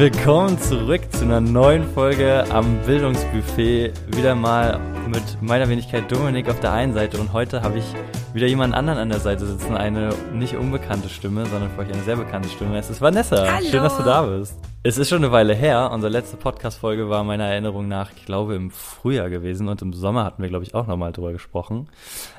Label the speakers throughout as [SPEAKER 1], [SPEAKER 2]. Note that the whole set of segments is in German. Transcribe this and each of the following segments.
[SPEAKER 1] Willkommen zurück zu einer neuen Folge am Bildungsbuffet. Wieder mal mit meiner Wenigkeit Dominik auf der einen Seite und heute habe ich wieder jemand anderen an der Seite sitzen. Eine nicht unbekannte Stimme, sondern für euch eine sehr bekannte Stimme. Es ist Vanessa.
[SPEAKER 2] Hallo.
[SPEAKER 1] Schön, dass du da bist. Es ist schon eine Weile her. Unsere letzte Podcast-Folge war meiner Erinnerung nach, ich glaube, im Frühjahr gewesen und im Sommer hatten wir, glaube ich, auch nochmal drüber gesprochen.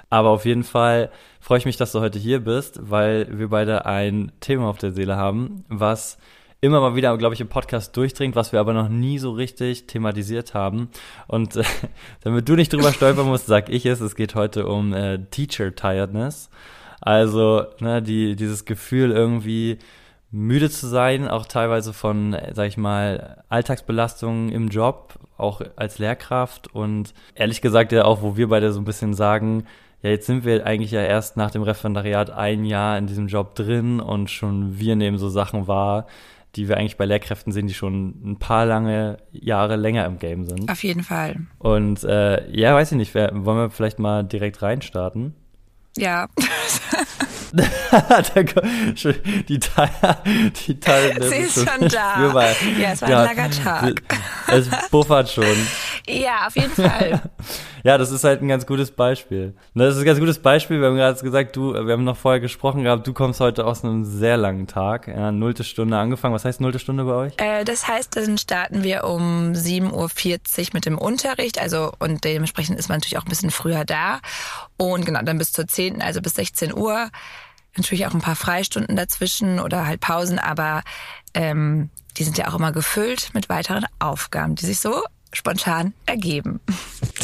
[SPEAKER 1] Aber auf jeden Fall freue ich mich, dass du heute hier bist, weil wir beide ein Thema auf der Seele haben, was immer mal wieder, glaube ich, im Podcast durchdringt, was wir aber noch nie so richtig thematisiert haben. Und äh, damit du nicht drüber stolpern musst, sag ich es. Es geht heute um äh, Teacher Tiredness. Also, ne, die, dieses Gefühl irgendwie müde zu sein, auch teilweise von, sag ich mal, Alltagsbelastungen im Job, auch als Lehrkraft und ehrlich gesagt ja auch, wo wir beide so ein bisschen sagen, ja, jetzt sind wir eigentlich ja erst nach dem Referendariat ein Jahr in diesem Job drin und schon wir nehmen so Sachen wahr, die wir eigentlich bei Lehrkräften sehen, die schon ein paar lange Jahre länger im Game sind.
[SPEAKER 2] Auf jeden Fall.
[SPEAKER 1] Und äh, ja, weiß ich nicht, wer, wollen wir vielleicht mal direkt reinstarten?
[SPEAKER 2] Ja.
[SPEAKER 1] die Teile, die Teile.
[SPEAKER 2] Sie ist schon da. Spürbar. Ja, es war ja, ein langer Tag.
[SPEAKER 1] Es buffert schon.
[SPEAKER 2] Ja, auf jeden Fall.
[SPEAKER 1] ja, das ist halt ein ganz gutes Beispiel. Das ist ein ganz gutes Beispiel. Wir haben gerade gesagt, du, wir haben noch vorher gesprochen gehabt, du kommst heute aus einem sehr langen Tag. Ja, nullte Stunde angefangen. Was heißt nullte Stunde bei euch?
[SPEAKER 2] Äh, das heißt, dann starten wir um 7.40 Uhr mit dem Unterricht. Also, und dementsprechend ist man natürlich auch ein bisschen früher da. Und genau, dann bis zur 10., also bis 16 Uhr. Natürlich auch ein paar Freistunden dazwischen oder halt Pausen, aber ähm, die sind ja auch immer gefüllt mit weiteren Aufgaben, die sich so spontan ergeben.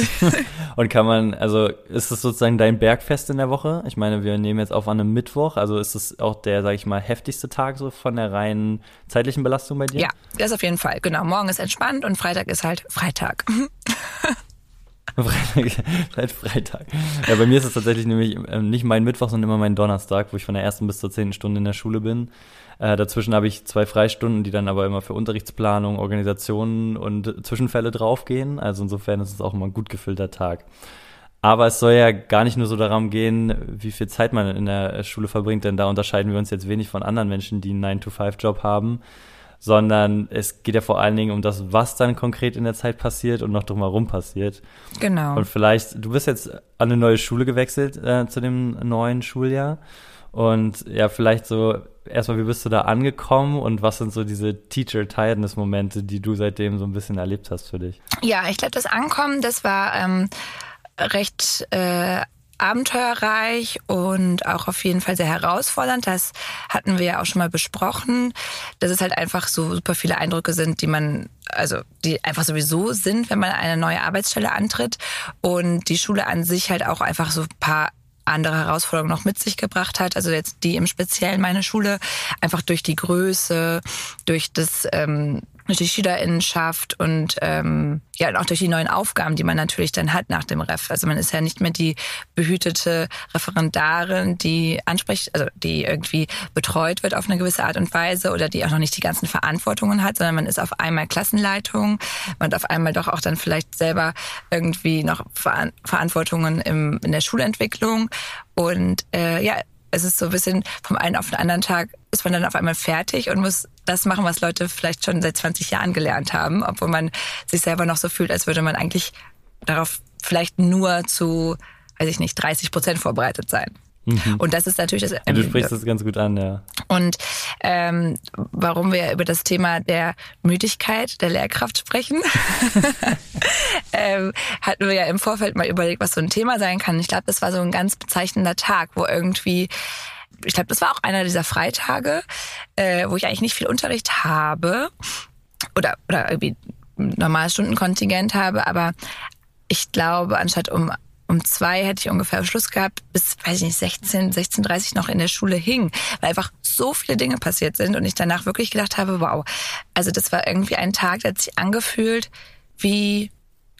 [SPEAKER 1] Und kann man, also ist das sozusagen dein Bergfest in der Woche? Ich meine, wir nehmen jetzt auf an einem Mittwoch, also ist das auch der, sag ich mal, heftigste Tag so von der reinen zeitlichen Belastung bei dir?
[SPEAKER 2] Ja, das auf jeden Fall. Genau, morgen ist entspannt und Freitag ist halt Freitag.
[SPEAKER 1] Freitag, Freitag. Ja, bei mir ist es tatsächlich nämlich ähm, nicht mein Mittwoch, sondern immer mein Donnerstag, wo ich von der ersten bis zur zehnten Stunde in der Schule bin. Äh, dazwischen habe ich zwei Freistunden, die dann aber immer für Unterrichtsplanung, Organisationen und Zwischenfälle draufgehen. Also insofern ist es auch immer ein gut gefüllter Tag. Aber es soll ja gar nicht nur so darum gehen, wie viel Zeit man in der Schule verbringt, denn da unterscheiden wir uns jetzt wenig von anderen Menschen, die einen 9-to-5-Job haben, sondern es geht ja vor allen Dingen um das, was dann konkret in der Zeit passiert und noch drumherum passiert.
[SPEAKER 2] Genau.
[SPEAKER 1] Und vielleicht, du bist jetzt an eine neue Schule gewechselt äh, zu dem neuen Schuljahr und ja, vielleicht so erstmal, wie bist du da angekommen und was sind so diese Teacher-Tiredness-Momente, die du seitdem so ein bisschen erlebt hast für dich?
[SPEAKER 2] Ja, ich glaube, das Ankommen, das war ähm, recht äh, abenteuerreich und auch auf jeden Fall sehr herausfordernd. Das hatten wir ja auch schon mal besprochen, dass es halt einfach so super viele Eindrücke sind, die man, also die einfach sowieso sind, wenn man eine neue Arbeitsstelle antritt und die Schule an sich halt auch einfach so ein paar andere Herausforderungen noch mit sich gebracht hat. Also jetzt die im Speziellen meine Schule, einfach durch die Größe, durch das ähm, durch die Schülerinnenschaft und ähm, ja auch durch die neuen Aufgaben, die man natürlich dann hat nach dem Ref. Also man ist ja nicht mehr die behütete Referendarin, die anspricht, also die irgendwie betreut wird auf eine gewisse Art und Weise oder die auch noch nicht die ganzen Verantwortungen hat, sondern man ist auf einmal Klassenleitung, man hat auf einmal doch auch dann vielleicht selber irgendwie noch Verantwortungen im, in der Schulentwicklung und äh, ja es ist so ein bisschen vom einen auf den anderen Tag ist man dann auf einmal fertig und muss das machen, was Leute vielleicht schon seit 20 Jahren gelernt haben, obwohl man sich selber noch so fühlt, als würde man eigentlich darauf vielleicht nur zu, weiß ich nicht, 30 Prozent vorbereitet sein. Mhm. Und das ist natürlich das.
[SPEAKER 1] Ähm, du sprichst das ganz gut an, ja.
[SPEAKER 2] Und ähm, warum wir über das Thema der Müdigkeit der Lehrkraft sprechen, ähm, hatten wir ja im Vorfeld mal überlegt, was so ein Thema sein kann. Ich glaube, das war so ein ganz bezeichnender Tag, wo irgendwie ich glaube, das war auch einer dieser Freitage, äh, wo ich eigentlich nicht viel Unterricht habe oder, oder irgendwie normales Stundenkontingent habe, aber ich glaube, anstatt um um zwei hätte ich ungefähr Schluss gehabt, bis, weiß ich nicht, 16, 16.30 noch in der Schule hing, weil einfach so viele Dinge passiert sind und ich danach wirklich gedacht habe, wow, also das war irgendwie ein Tag, der hat sich angefühlt wie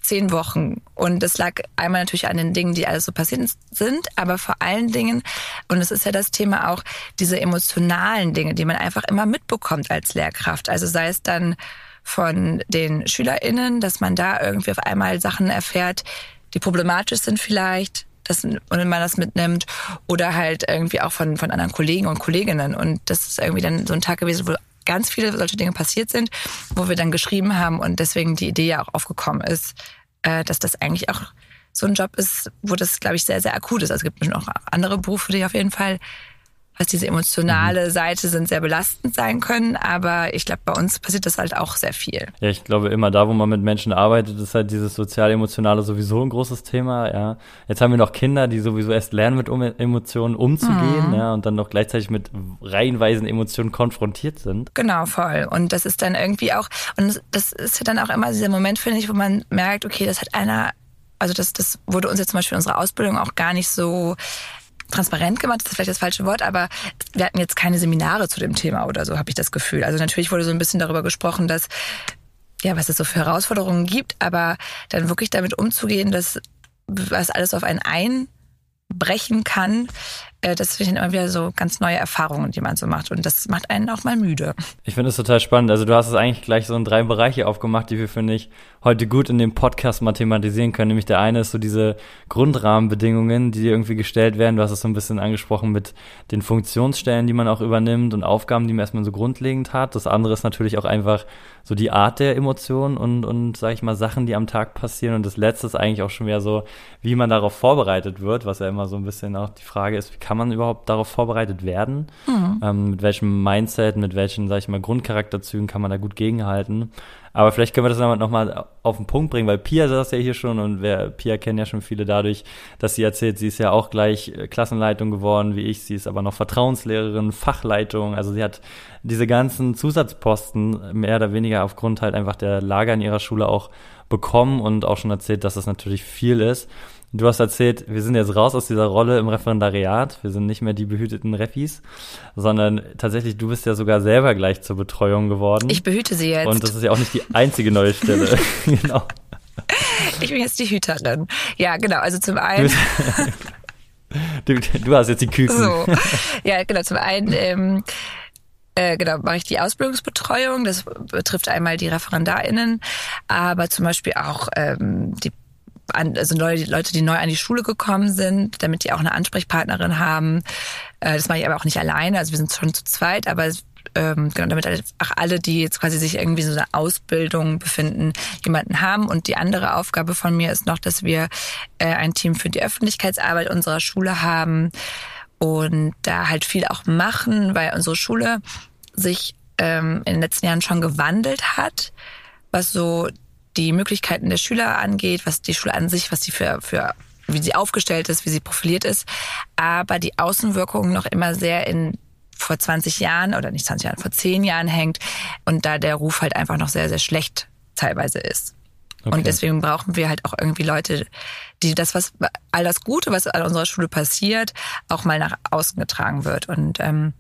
[SPEAKER 2] zehn Wochen. Und das lag einmal natürlich an den Dingen, die alles so passiert sind, aber vor allen Dingen, und es ist ja das Thema auch, diese emotionalen Dinge, die man einfach immer mitbekommt als Lehrkraft. Also sei es dann von den SchülerInnen, dass man da irgendwie auf einmal Sachen erfährt, die problematisch sind vielleicht, dass man das mitnimmt oder halt irgendwie auch von, von anderen Kollegen und Kolleginnen. Und das ist irgendwie dann so ein Tag gewesen, wo ganz viele solche Dinge passiert sind, wo wir dann geschrieben haben und deswegen die Idee ja auch aufgekommen ist, äh, dass das eigentlich auch so ein Job ist, wo das, glaube ich, sehr, sehr akut ist. Also es gibt noch andere Berufe, die auf jeden Fall was diese emotionale mhm. Seite sind, sehr belastend sein können. Aber ich glaube, bei uns passiert das halt auch sehr viel.
[SPEAKER 1] Ja, ich glaube, immer da, wo man mit Menschen arbeitet, ist halt dieses sozial-emotionale sowieso ein großes Thema. Ja, jetzt haben wir noch Kinder, die sowieso erst lernen, mit Emotionen umzugehen, mhm. ja, und dann noch gleichzeitig mit reihenweisen Emotionen konfrontiert sind.
[SPEAKER 2] Genau, voll. Und das ist dann irgendwie auch, und das ist ja dann auch immer dieser Moment, finde ich, wo man merkt, okay, das hat einer also das, das wurde uns jetzt zum Beispiel in unserer Ausbildung auch gar nicht so transparent gemacht, das ist vielleicht das falsche Wort, aber wir hatten jetzt keine Seminare zu dem Thema oder so, habe ich das Gefühl. Also natürlich wurde so ein bisschen darüber gesprochen, dass ja, was es so für Herausforderungen gibt, aber dann wirklich damit umzugehen, dass was alles auf einen einbrechen kann, das finde ich immer wieder so ganz neue Erfahrungen, die man so macht. Und das macht einen auch mal müde.
[SPEAKER 1] Ich finde es total spannend. Also du hast es eigentlich gleich so in drei Bereiche aufgemacht, die wir, finde ich, heute gut in dem Podcast mathematisieren können. Nämlich der eine ist so diese Grundrahmenbedingungen, die irgendwie gestellt werden. Du hast es so ein bisschen angesprochen mit den Funktionsstellen, die man auch übernimmt und Aufgaben, die man erstmal so grundlegend hat. Das andere ist natürlich auch einfach so die Art der Emotionen und, und sag ich mal, Sachen, die am Tag passieren. Und das letzte ist eigentlich auch schon wieder so, wie man darauf vorbereitet wird, was ja immer so ein bisschen auch die Frage ist, wie kann man überhaupt darauf vorbereitet werden? Mhm. Ähm, mit welchem Mindset, mit welchen, sag ich mal, Grundcharakterzügen kann man da gut gegenhalten? Aber vielleicht können wir das nochmal auf den Punkt bringen, weil Pia saß ja hier schon und wer, Pia kennt ja schon viele dadurch, dass sie erzählt, sie ist ja auch gleich äh, Klassenleitung geworden wie ich, sie ist aber noch Vertrauenslehrerin, Fachleitung, also sie hat diese ganzen Zusatzposten mehr oder weniger aufgrund halt einfach der Lager in ihrer Schule auch bekommen und auch schon erzählt, dass das natürlich viel ist. Du hast erzählt, wir sind jetzt raus aus dieser Rolle im Referendariat. Wir sind nicht mehr die behüteten Refis, sondern tatsächlich, du bist ja sogar selber gleich zur Betreuung geworden.
[SPEAKER 2] Ich behüte sie jetzt.
[SPEAKER 1] Und das ist ja auch nicht die einzige neue Stelle. genau.
[SPEAKER 2] Ich bin jetzt die Hüterin. Ja, genau. Also zum einen.
[SPEAKER 1] Du, du hast jetzt die Küken. So.
[SPEAKER 2] Ja, genau. Zum einen. Ähm, äh, genau, mache ich die Ausbildungsbetreuung. Das betrifft einmal die ReferendarInnen, aber zum Beispiel auch ähm, die also Leute, die neu an die Schule gekommen sind, damit die auch eine Ansprechpartnerin haben. Äh, das mache ich aber auch nicht alleine, also wir sind schon zu zweit, aber ähm, genau, damit auch alle, die jetzt quasi sich irgendwie so eine Ausbildung befinden, jemanden haben. Und die andere Aufgabe von mir ist noch, dass wir äh, ein Team für die Öffentlichkeitsarbeit unserer Schule haben und da halt viel auch machen, weil unsere Schule sich ähm, in den letzten Jahren schon gewandelt hat, was so die Möglichkeiten der Schüler angeht, was die Schule an sich, was die für, für wie sie aufgestellt ist, wie sie profiliert ist, aber die Außenwirkungen noch immer sehr in vor 20 Jahren oder nicht 20 Jahren, vor 10 Jahren hängt und da der Ruf halt einfach noch sehr, sehr schlecht teilweise ist. Okay. Und deswegen brauchen wir halt auch irgendwie Leute, die das, was all das Gute, was an unserer Schule passiert, auch mal nach außen getragen wird. Und ähm,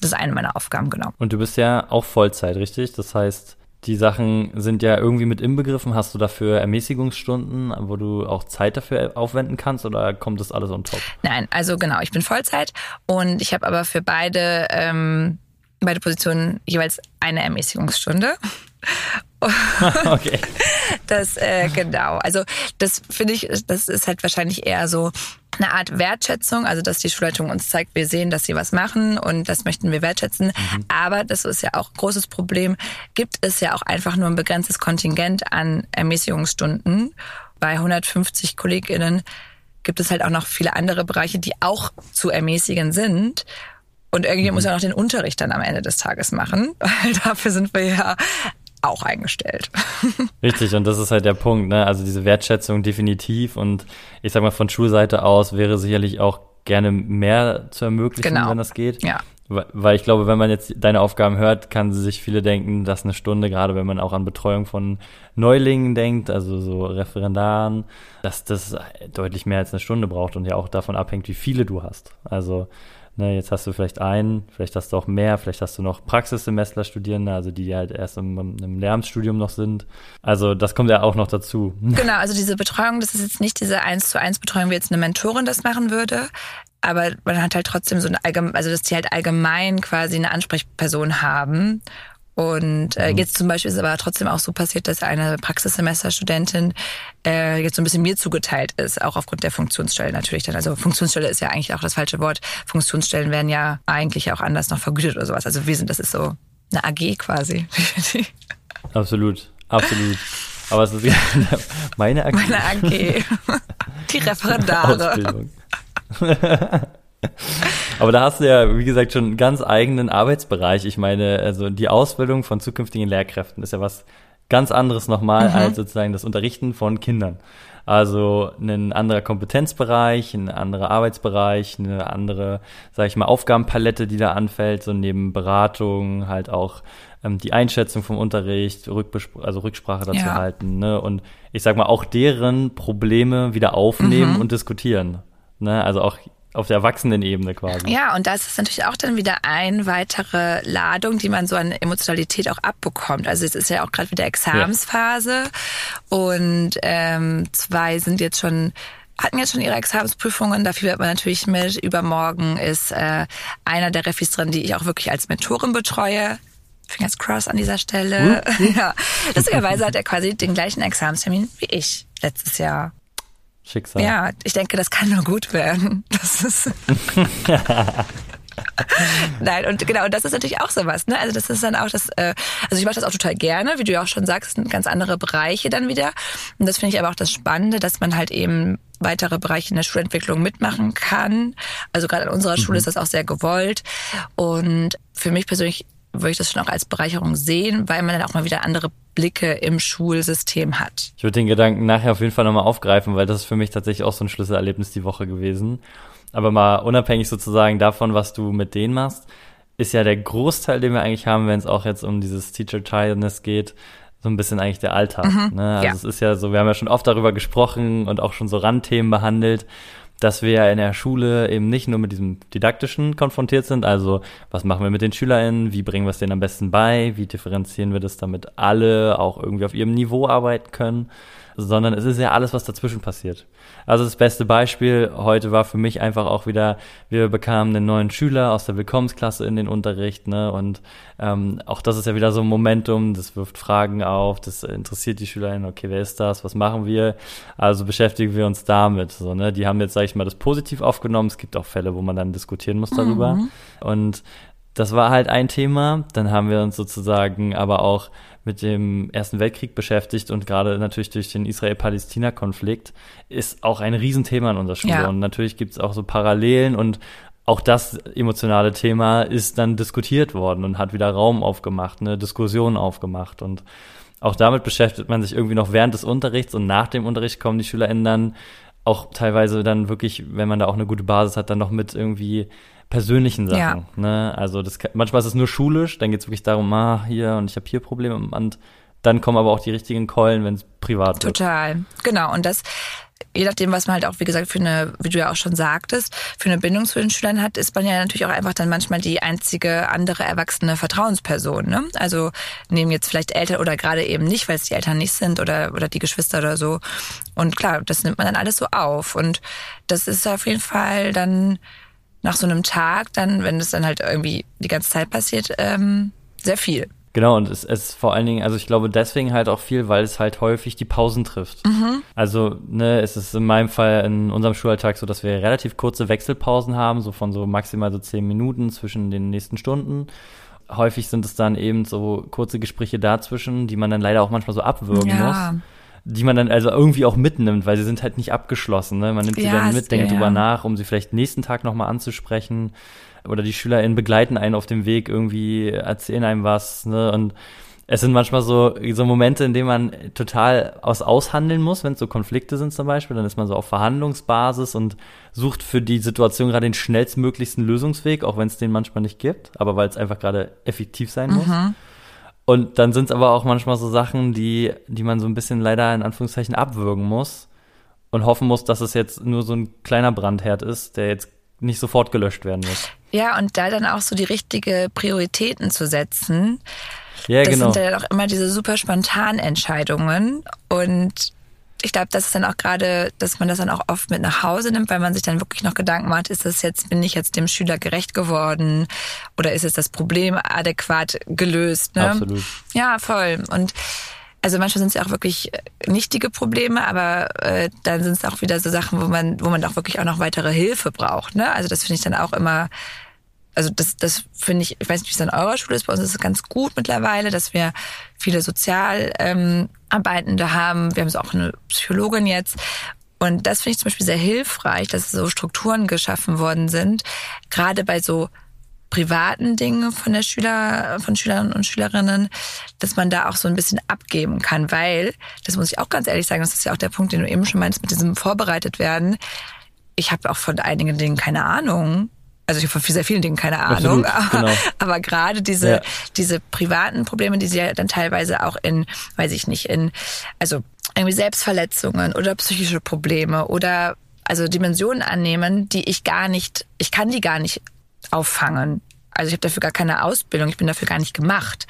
[SPEAKER 2] das ist eine meiner Aufgaben, genau.
[SPEAKER 1] Und du bist ja auch Vollzeit, richtig? Das heißt, die Sachen sind ja irgendwie mit inbegriffen. Hast du dafür Ermäßigungsstunden, wo du auch Zeit dafür aufwenden kannst oder kommt das alles on top?
[SPEAKER 2] Nein, also genau, ich bin Vollzeit und ich habe aber für beide, ähm, beide Positionen jeweils eine Ermäßigungsstunde. okay. Das, äh, genau. Also, das finde ich, das ist halt wahrscheinlich eher so eine Art Wertschätzung, also dass die Schulleitung uns zeigt, wir sehen, dass sie was machen und das möchten wir wertschätzen. Mhm. Aber das ist ja auch ein großes Problem, gibt es ja auch einfach nur ein begrenztes Kontingent an Ermäßigungsstunden. Bei 150 KollegInnen gibt es halt auch noch viele andere Bereiche, die auch zu ermäßigen sind. Und irgendwie mhm. muss ja noch den Unterricht dann am Ende des Tages machen. Weil dafür sind wir ja auch eingestellt.
[SPEAKER 1] Richtig, und das ist halt der Punkt, ne? Also diese Wertschätzung definitiv und ich sag mal von Schulseite aus wäre sicherlich auch gerne mehr zu ermöglichen, genau. wenn das geht.
[SPEAKER 2] Ja.
[SPEAKER 1] Weil ich glaube, wenn man jetzt deine Aufgaben hört, kann sich viele denken, dass eine Stunde, gerade wenn man auch an Betreuung von Neulingen denkt, also so Referendaren, dass das deutlich mehr als eine Stunde braucht und ja auch davon abhängt, wie viele du hast. Also Ne, jetzt hast du vielleicht einen, vielleicht hast du auch mehr, vielleicht hast du noch Praxissemester-Studierende, also die halt erst im, im Lehramtsstudium noch sind. Also das kommt ja auch noch dazu.
[SPEAKER 2] Genau, also diese Betreuung, das ist jetzt nicht diese eins zu eins Betreuung, wie jetzt eine Mentorin das machen würde, aber man hat halt trotzdem so eine allgemein, also dass die halt allgemein quasi eine Ansprechperson haben und äh, mhm. jetzt zum Beispiel ist aber trotzdem auch so passiert, dass eine Praxissemesterstudentin äh, jetzt so ein bisschen mir zugeteilt ist, auch aufgrund der Funktionsstelle natürlich dann. Also Funktionsstelle ist ja eigentlich auch das falsche Wort. Funktionsstellen werden ja eigentlich auch anders noch vergütet oder sowas. Also wir sind, das ist so eine AG quasi.
[SPEAKER 1] absolut, absolut. Aber es ist meine AG.
[SPEAKER 2] Meine AG. Die Referendare. Ausbildung.
[SPEAKER 1] Aber da hast du ja, wie gesagt, schon einen ganz eigenen Arbeitsbereich. Ich meine, also die Ausbildung von zukünftigen Lehrkräften ist ja was ganz anderes nochmal mhm. als sozusagen das Unterrichten von Kindern. Also ein anderer Kompetenzbereich, ein anderer Arbeitsbereich, eine andere, sage ich mal, Aufgabenpalette, die da anfällt, so neben Beratung halt auch ähm, die Einschätzung vom Unterricht, Rückbespr also Rücksprache dazu ja. halten, ne? Und ich sag mal auch deren Probleme wieder aufnehmen mhm. und diskutieren. Ne? Also auch auf der Erwachsenenebene quasi.
[SPEAKER 2] Ja, und das ist natürlich auch dann wieder eine weitere Ladung, die man so an Emotionalität auch abbekommt. Also es ist ja auch gerade wieder Examensphase ja. und ähm, zwei sind jetzt schon hatten jetzt schon ihre Examensprüfungen, dafür wird man natürlich mit. Übermorgen ist äh, einer der Refis drin, die ich auch wirklich als Mentorin betreue. Fingers crossed an dieser Stelle. Hm? ja. Lustigerweise hat er quasi den gleichen Examenstermin wie ich letztes Jahr.
[SPEAKER 1] Schicksal.
[SPEAKER 2] Ja, ich denke, das kann nur gut werden. Das ist. Nein, und genau, und das ist natürlich auch sowas, ne? Also das ist dann auch das, äh, also ich mache das auch total gerne, wie du ja auch schon sagst, ganz andere Bereiche dann wieder. Und das finde ich aber auch das Spannende, dass man halt eben weitere Bereiche in der Schulentwicklung mitmachen kann. Also gerade an unserer Schule mhm. ist das auch sehr gewollt. Und für mich persönlich würde ich das schon auch als Bereicherung sehen, weil man dann auch mal wieder andere Blicke im Schulsystem hat.
[SPEAKER 1] Ich würde den Gedanken nachher auf jeden Fall nochmal aufgreifen, weil das ist für mich tatsächlich auch so ein Schlüsselerlebnis die Woche gewesen. Aber mal unabhängig sozusagen davon, was du mit denen machst, ist ja der Großteil, den wir eigentlich haben, wenn es auch jetzt um dieses Teacher-Childness geht, so ein bisschen eigentlich der Alltag. Mhm, ne? Also ja. es ist ja so, wir haben ja schon oft darüber gesprochen und auch schon so Randthemen behandelt dass wir in der Schule eben nicht nur mit diesem Didaktischen konfrontiert sind, also was machen wir mit den SchülerInnen, wie bringen wir es denen am besten bei, wie differenzieren wir das, damit alle auch irgendwie auf ihrem Niveau arbeiten können, sondern es ist ja alles, was dazwischen passiert. Also das beste Beispiel heute war für mich einfach auch wieder, wir bekamen einen neuen Schüler aus der Willkommensklasse in den Unterricht, ne? Und ähm, auch das ist ja wieder so ein Momentum, das wirft Fragen auf, das interessiert die SchülerInnen, okay, wer ist das, was machen wir? Also beschäftigen wir uns damit. So, ne? Die haben jetzt, sage ich mal, das positiv aufgenommen. Es gibt auch Fälle, wo man dann diskutieren muss darüber. Mhm. Und das war halt ein Thema. Dann haben wir uns sozusagen aber auch mit dem Ersten Weltkrieg beschäftigt und gerade natürlich durch den Israel-Palästina-Konflikt ist auch ein Riesenthema in unserer Schule. Ja. Und natürlich gibt es auch so Parallelen und auch das emotionale Thema ist dann diskutiert worden und hat wieder Raum aufgemacht, eine Diskussion aufgemacht. Und auch damit beschäftigt man sich irgendwie noch während des Unterrichts und nach dem Unterricht kommen die SchülerInnen dann auch teilweise dann wirklich, wenn man da auch eine gute Basis hat, dann noch mit irgendwie persönlichen Sachen. Ja. Ne? Also das manchmal ist es nur schulisch, dann geht es wirklich darum, ah, hier und ich habe hier Probleme und dann kommen aber auch die richtigen Keulen, wenn es privat
[SPEAKER 2] wird. Total, genau. Und das, je nachdem, was man halt auch, wie gesagt, für eine, wie du ja auch schon sagtest, für eine Bindung zu den Schülern hat, ist man ja natürlich auch einfach dann manchmal die einzige andere erwachsene Vertrauensperson. Ne? Also nehmen jetzt vielleicht Eltern oder gerade eben nicht, weil es die Eltern nicht sind oder, oder die Geschwister oder so. Und klar, das nimmt man dann alles so auf. Und das ist auf jeden Fall dann nach so einem Tag, dann, wenn es dann halt irgendwie die ganze Zeit passiert, ähm, sehr viel.
[SPEAKER 1] Genau, und es ist vor allen Dingen, also ich glaube deswegen halt auch viel, weil es halt häufig die Pausen trifft. Mhm. Also, ne, es ist in meinem Fall in unserem Schulalltag so, dass wir relativ kurze Wechselpausen haben, so von so maximal so zehn Minuten zwischen den nächsten Stunden. Häufig sind es dann eben so kurze Gespräche dazwischen, die man dann leider auch manchmal so abwürgen ja. muss die man dann also irgendwie auch mitnimmt, weil sie sind halt nicht abgeschlossen. Ne? Man nimmt sie ja, dann mit, denkt ja. drüber nach, um sie vielleicht nächsten Tag nochmal anzusprechen. Oder die SchülerInnen begleiten einen auf dem Weg, irgendwie erzählen einem was. Ne? Und es sind manchmal so, so Momente, in denen man total aus aushandeln muss, wenn es so Konflikte sind zum Beispiel, dann ist man so auf Verhandlungsbasis und sucht für die Situation gerade den schnellstmöglichsten Lösungsweg, auch wenn es den manchmal nicht gibt, aber weil es einfach gerade effektiv sein muss. Mhm. Und dann sind es aber auch manchmal so Sachen, die, die man so ein bisschen leider in Anführungszeichen abwürgen muss und hoffen muss, dass es jetzt nur so ein kleiner Brandherd ist, der jetzt nicht sofort gelöscht werden muss.
[SPEAKER 2] Ja, und da dann auch so die richtige Prioritäten zu setzen. Ja, das genau. sind ja dann auch immer diese super spontanen Entscheidungen. Und ich glaube, das ist dann auch gerade, dass man das dann auch oft mit nach Hause nimmt, weil man sich dann wirklich noch Gedanken macht, ist das jetzt, bin ich jetzt dem Schüler gerecht geworden oder ist es das Problem adäquat gelöst? Ne?
[SPEAKER 1] Absolut.
[SPEAKER 2] Ja, voll. Und also manchmal sind es ja auch wirklich nichtige Probleme, aber äh, dann sind es auch wieder so Sachen, wo man, wo man auch wirklich auch noch weitere Hilfe braucht. Ne? Also das finde ich dann auch immer also das, das finde ich, ich weiß nicht, wie es an eurer Schule ist, bei uns ist es ganz gut mittlerweile, dass wir viele Sozialarbeitende ähm, haben. Wir haben so auch eine Psychologin jetzt. Und das finde ich zum Beispiel sehr hilfreich, dass so Strukturen geschaffen worden sind, gerade bei so privaten Dingen von der Schüler, von Schülern und Schülerinnen, dass man da auch so ein bisschen abgeben kann, weil, das muss ich auch ganz ehrlich sagen, das ist ja auch der Punkt, den du eben schon meinst, mit diesem vorbereitet werden. Ich habe auch von einigen Dingen keine Ahnung also ich habe von sehr vielen Dingen keine Ahnung, Absolut, aber, genau. aber gerade diese, ja. diese privaten Probleme, die sie ja dann teilweise auch in, weiß ich nicht, in, also irgendwie Selbstverletzungen oder psychische Probleme oder also Dimensionen annehmen, die ich gar nicht, ich kann die gar nicht auffangen. Also ich habe dafür gar keine Ausbildung, ich bin dafür gar nicht gemacht.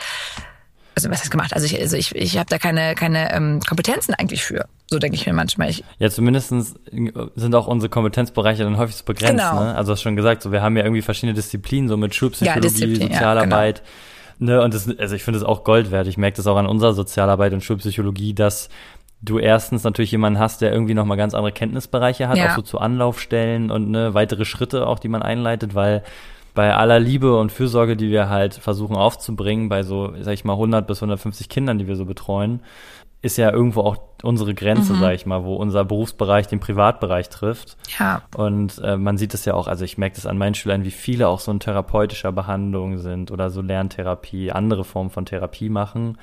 [SPEAKER 2] Also was heißt gemacht? Also ich, also ich, ich habe da keine, keine ähm, Kompetenzen eigentlich für. So denke ich mir manchmal. Ich
[SPEAKER 1] ja, zumindest sind auch unsere Kompetenzbereiche dann häufig so begrenzt. Genau. Ne? Also du hast schon gesagt, so wir haben ja irgendwie verschiedene Disziplinen, so mit Schulpsychologie, ja, Sozialarbeit. Ja, genau. Ne, und das, also ich finde es auch Gold wert. Ich merke das auch an unserer Sozialarbeit und Schulpsychologie, dass du erstens natürlich jemanden hast, der irgendwie nochmal ganz andere Kenntnisbereiche hat, ja. auch so zu Anlaufstellen und ne, weitere Schritte auch, die man einleitet, weil bei aller Liebe und Fürsorge, die wir halt versuchen aufzubringen, bei so, sag ich mal, 100 bis 150 Kindern, die wir so betreuen, ist ja irgendwo auch unsere Grenze, mhm. sag ich mal, wo unser Berufsbereich den Privatbereich trifft.
[SPEAKER 2] Ja.
[SPEAKER 1] Und äh, man sieht es ja auch, also ich merke das an meinen Schülern, wie viele auch so in therapeutischer Behandlung sind oder so Lerntherapie, andere Formen von Therapie machen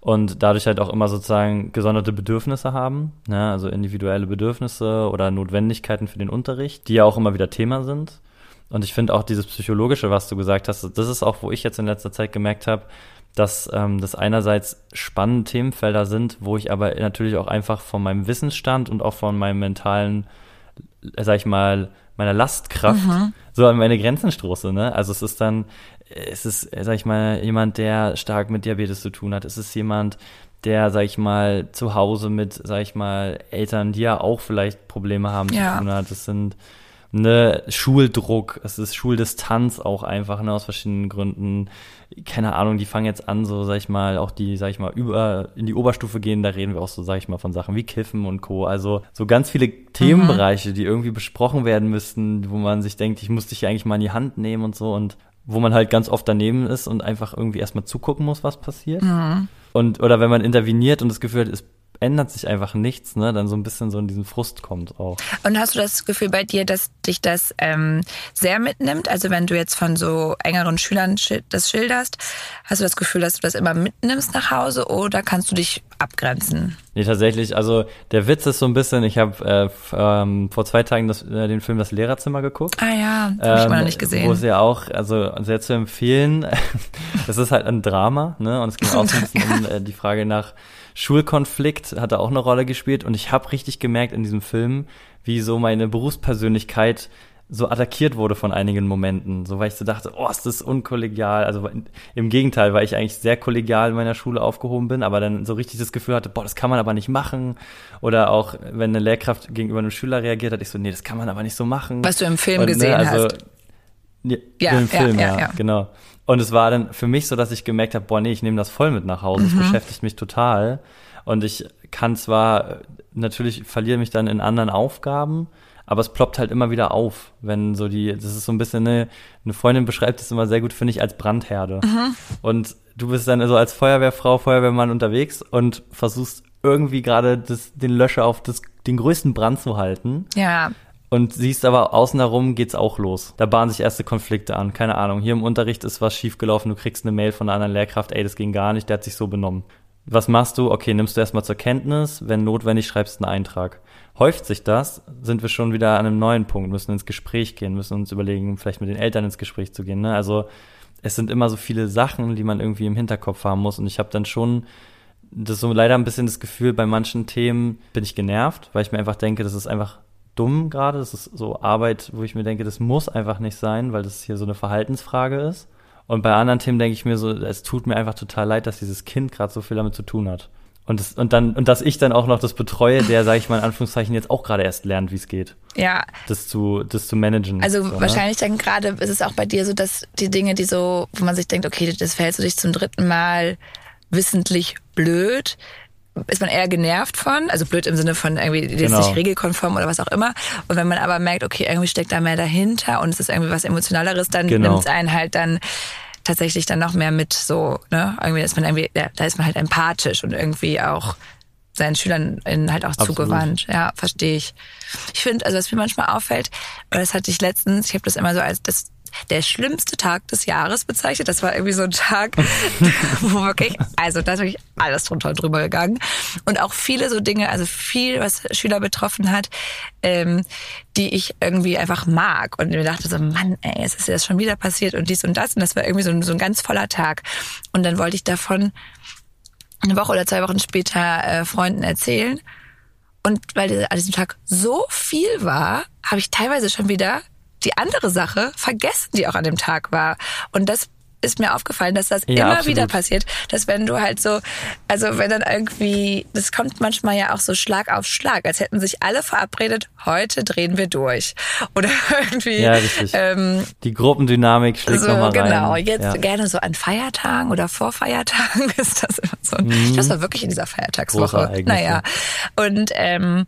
[SPEAKER 1] und dadurch halt auch immer sozusagen gesonderte Bedürfnisse haben, ne? also individuelle Bedürfnisse oder Notwendigkeiten für den Unterricht, die ja auch immer wieder Thema sind. Und ich finde auch dieses Psychologische, was du gesagt hast, das ist auch, wo ich jetzt in letzter Zeit gemerkt habe, dass ähm, das einerseits spannende Themenfelder sind, wo ich aber natürlich auch einfach von meinem Wissensstand und auch von meinem mentalen, äh, sag ich mal, meiner Lastkraft mhm. so an meine Grenzen stoße. Ne? Also es ist dann, es ist, sag ich mal, jemand, der stark mit Diabetes zu tun hat. Es ist jemand, der, sag ich mal, zu Hause mit, sag ich mal, Eltern, die ja auch vielleicht Probleme haben, ja. zu tun hat. Es sind ne, Schuldruck, es ist Schuldistanz auch einfach, ne, aus verschiedenen Gründen. Keine Ahnung, die fangen jetzt an, so, sag ich mal, auch die, sag ich mal, über, in die Oberstufe gehen, da reden wir auch so, sag ich mal, von Sachen wie Kiffen und Co. Also, so ganz viele Themenbereiche, mhm. die irgendwie besprochen werden müssten, wo man sich denkt, ich muss dich eigentlich mal in die Hand nehmen und so und wo man halt ganz oft daneben ist und einfach irgendwie erstmal zugucken muss, was passiert. Mhm. Und, oder wenn man interveniert und das Gefühl hat, es ändert sich einfach nichts, ne, dann so ein bisschen so in diesen Frust kommt auch.
[SPEAKER 2] Und hast du das Gefühl bei dir, dass dich das ähm, sehr mitnimmt? Also wenn du jetzt von so engeren Schülern das schilderst, hast du das Gefühl, dass du das immer mitnimmst nach Hause oder kannst du dich abgrenzen?
[SPEAKER 1] Nee, tatsächlich. Also der Witz ist so ein bisschen, ich habe äh, ähm, vor zwei Tagen das, äh, den Film Das Lehrerzimmer geguckt.
[SPEAKER 2] Ah ja, ähm, habe ich mal noch nicht gesehen.
[SPEAKER 1] Wo es ja auch, also sehr zu empfehlen, es ist halt ein Drama, ne? Und es ging auch so ein bisschen um äh, die Frage nach Schulkonflikt hat da auch eine Rolle gespielt und ich habe richtig gemerkt in diesem Film, wie so meine Berufspersönlichkeit so attackiert wurde von einigen Momenten, so weil ich so dachte, oh, ist das unkollegial. Also im Gegenteil, weil ich eigentlich sehr kollegial in meiner Schule aufgehoben bin, aber dann so richtig das Gefühl hatte, boah, das kann man aber nicht machen. Oder auch, wenn eine Lehrkraft gegenüber einem Schüler reagiert hat, ich so, nee, das kann man aber nicht so machen.
[SPEAKER 2] Was du im Film Und, ne, gesehen also, hast.
[SPEAKER 1] Ja, ja, im Film, ja, ja, ja, genau. Und es war dann für mich so, dass ich gemerkt habe, boah, nee, ich nehme das voll mit nach Hause. Es mhm. beschäftigt mich total. Und ich kann zwar, natürlich verliere mich dann in anderen Aufgaben, aber es ploppt halt immer wieder auf, wenn so die, das ist so ein bisschen eine, eine Freundin beschreibt es immer sehr gut, finde ich, als Brandherde. Mhm. Und du bist dann so als Feuerwehrfrau, Feuerwehrmann unterwegs und versuchst irgendwie gerade den Löscher auf das, den größten Brand zu halten.
[SPEAKER 2] Ja.
[SPEAKER 1] Und siehst aber außen herum geht's auch los. Da bahnen sich erste Konflikte an. Keine Ahnung. Hier im Unterricht ist was schiefgelaufen. Du kriegst eine Mail von einer anderen Lehrkraft. Ey, das ging gar nicht. Der hat sich so benommen. Was machst du? Okay, nimmst du erstmal zur Kenntnis. Wenn notwendig, schreibst du einen Eintrag. Häuft sich das, sind wir schon wieder an einem neuen Punkt, müssen ins Gespräch gehen, müssen uns überlegen, vielleicht mit den Eltern ins Gespräch zu gehen. Ne? Also es sind immer so viele Sachen, die man irgendwie im Hinterkopf haben muss. Und ich habe dann schon das so leider ein bisschen das Gefühl, bei manchen Themen bin ich genervt, weil ich mir einfach denke, das ist einfach dumm gerade. Das ist so Arbeit, wo ich mir denke, das muss einfach nicht sein, weil das hier so eine Verhaltensfrage ist. Und bei anderen Themen denke ich mir so, es tut mir einfach total leid, dass dieses Kind gerade so viel damit zu tun hat. Und, das, und dann und dass ich dann auch noch das betreue, der, sage ich mal in Anführungszeichen, jetzt auch gerade erst lernt, wie es geht.
[SPEAKER 2] Ja.
[SPEAKER 1] Das zu, das zu managen.
[SPEAKER 2] Also so, ne? wahrscheinlich ne? dann gerade ist es auch bei dir so, dass die Dinge, die so, wo man sich denkt, okay, das fällst du dich zum dritten Mal wissentlich blöd, ist man eher genervt von, also blöd im Sinne von irgendwie jetzt
[SPEAKER 1] Genau.
[SPEAKER 2] nicht regelkonform oder was auch immer. Und wenn man aber merkt, okay, irgendwie steckt da mehr dahinter und es ist irgendwie was Emotionaleres, dann
[SPEAKER 1] Genau.
[SPEAKER 2] nimmt es einen halt dann tatsächlich dann noch mehr mit so, ne? Irgendwie ist man irgendwie, ja, da ist man halt empathisch und irgendwie auch seinen Schülern halt auch
[SPEAKER 1] Absolut.
[SPEAKER 2] zugewandt. Ja, verstehe ich. Ich finde, also was mir manchmal auffällt, das hatte ich letztens, ich habe das immer so als das der schlimmste Tag des Jahres bezeichnet. Das war irgendwie so ein Tag, wo wirklich, also da ist wirklich alles drunter und drüber gegangen. Und auch viele so Dinge, also viel, was Schüler betroffen hat, ähm, die ich irgendwie einfach mag. Und mir dachte so, Mann, ey, es ist jetzt schon wieder passiert und dies und das. Und das war irgendwie so ein, so ein ganz voller Tag. Und dann wollte ich davon eine Woche oder zwei Wochen später äh, Freunden erzählen. Und weil an diesem Tag so viel war, habe ich teilweise schon wieder die andere Sache vergessen, die auch an dem Tag war. Und das ist mir aufgefallen, dass das
[SPEAKER 1] Ja,
[SPEAKER 2] immer
[SPEAKER 1] absolut.
[SPEAKER 2] wieder passiert, dass wenn du halt so, also wenn dann irgendwie, das kommt manchmal ja auch so Schlag auf Schlag, als hätten sich alle verabredet, heute drehen wir durch. Oder irgendwie,
[SPEAKER 1] Ja, richtig.
[SPEAKER 2] ähm,
[SPEAKER 1] Die Gruppendynamik schlägt
[SPEAKER 2] so,
[SPEAKER 1] nochmal rein.
[SPEAKER 2] genau. Jetzt
[SPEAKER 1] ja.
[SPEAKER 2] gerne so an Feiertagen oder vor Feiertagen ist das immer so. ein- Das war wirklich in dieser Feiertagswoche. Naja. Und ähm,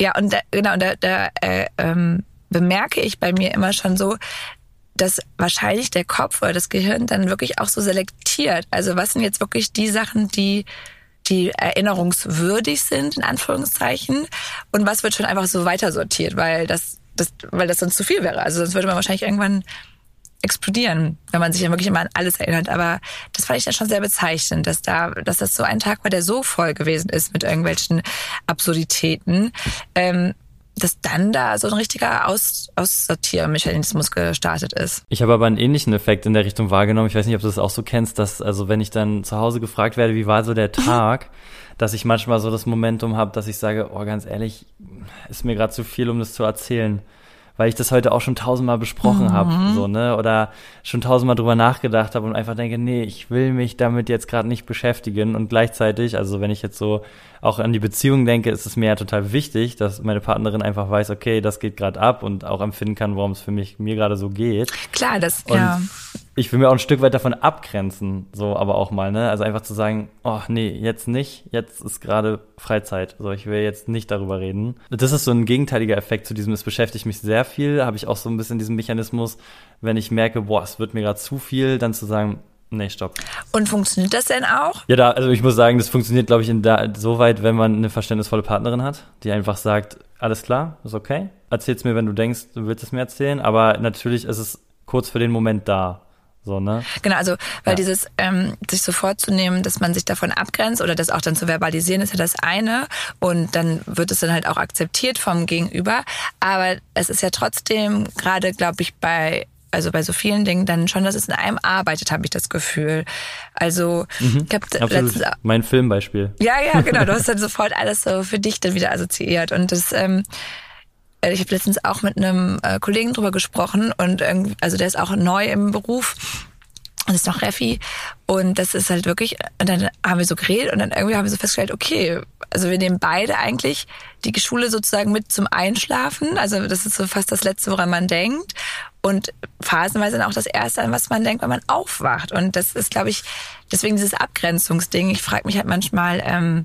[SPEAKER 2] ja, und da, genau, und da, da äh, ähm, bemerke ich bei mir immer schon so, dass wahrscheinlich der Kopf oder das Gehirn dann wirklich auch so selektiert. Also was sind jetzt wirklich die Sachen, die die erinnerungswürdig sind, in Anführungszeichen, und was wird schon einfach so weiter sortiert, weil das, das, weil das sonst zu viel wäre. Also sonst würde man wahrscheinlich irgendwann explodieren, wenn man sich dann wirklich immer an alles erinnert. Aber das fand ich dann schon sehr bezeichnend, dass da, dass das so ein Tag war, der so voll gewesen ist mit irgendwelchen Absurditäten, ähm, dass dann da so ein richtiger Aus Aussortiermechanismus gestartet ist.
[SPEAKER 1] Ich habe aber einen ähnlichen Effekt in der Richtung wahrgenommen. Ich weiß nicht, ob du das auch so kennst, dass, also wenn ich dann zu Hause gefragt werde, wie war so der Tag, dass ich manchmal so das Momentum habe, dass ich sage, oh, ganz ehrlich, ist mir gerade zu viel, um das zu erzählen. Weil ich das heute auch schon tausendmal besprochen habe, so, ne? Oder schon tausendmal drüber nachgedacht habe und einfach denke, nee, ich will mich damit jetzt gerade nicht beschäftigen. Und gleichzeitig, also wenn ich jetzt so auch an die Beziehung denke, ist es mir ja total wichtig, dass meine Partnerin einfach weiß, okay, das geht gerade ab und auch empfinden kann, warum es für mich mir gerade so geht.
[SPEAKER 2] Klar, das,
[SPEAKER 1] Und
[SPEAKER 2] ja.
[SPEAKER 1] ich will mir auch ein Stück weit davon abgrenzen, so aber auch mal, ne? Also einfach zu sagen, oh nee, jetzt nicht, jetzt ist gerade Freizeit. So, ich will jetzt nicht darüber reden. Das ist so ein gegenteiliger Effekt zu diesem, es beschäftigt mich sehr viel, habe ich auch so ein bisschen diesen Mechanismus, wenn ich merke, boah, es wird mir gerade zu viel, dann zu sagen, nee, stopp.
[SPEAKER 2] Und funktioniert das denn auch?
[SPEAKER 1] Ja, da, also ich muss sagen, das funktioniert, glaube ich, in da, so weit, wenn man eine verständnisvolle Partnerin hat, die einfach sagt, alles klar, ist okay. Erzähl's mir, wenn du denkst, du willst es mir erzählen, aber natürlich ist es kurz für den Moment da. So, ne?
[SPEAKER 2] Genau, also weil
[SPEAKER 1] Ja.
[SPEAKER 2] dieses ähm, sich so vorzunehmen, dass man sich davon abgrenzt oder das auch dann zu verbalisieren, ist ja das eine und dann wird es dann halt auch akzeptiert vom Gegenüber. Aber es ist ja trotzdem gerade, glaube ich, bei also bei so vielen Dingen dann schon, dass es in einem arbeitet, habe ich das Gefühl. Also ich habe letztens
[SPEAKER 1] Mein Filmbeispiel.
[SPEAKER 2] ja, ja, genau. Du hast dann sofort alles so für dich dann wieder assoziiert. Und das, ähm, äh, ich habe letztens auch mit einem äh, Kollegen drüber gesprochen und irgendwie, also der ist auch neu im Beruf. Und ist noch Reffi. Und das ist halt wirklich, und dann haben wir so geredet und dann irgendwie haben wir so festgestellt, okay, also wir nehmen beide eigentlich die Schule sozusagen mit zum Einschlafen. Also das ist so fast das Letzte, woran man denkt. Und phasenweise dann auch das Erste, an was man denkt, wenn man aufwacht. Und das ist, glaube ich, deswegen dieses Abgrenzungsding. Ich frage mich halt manchmal, ähm,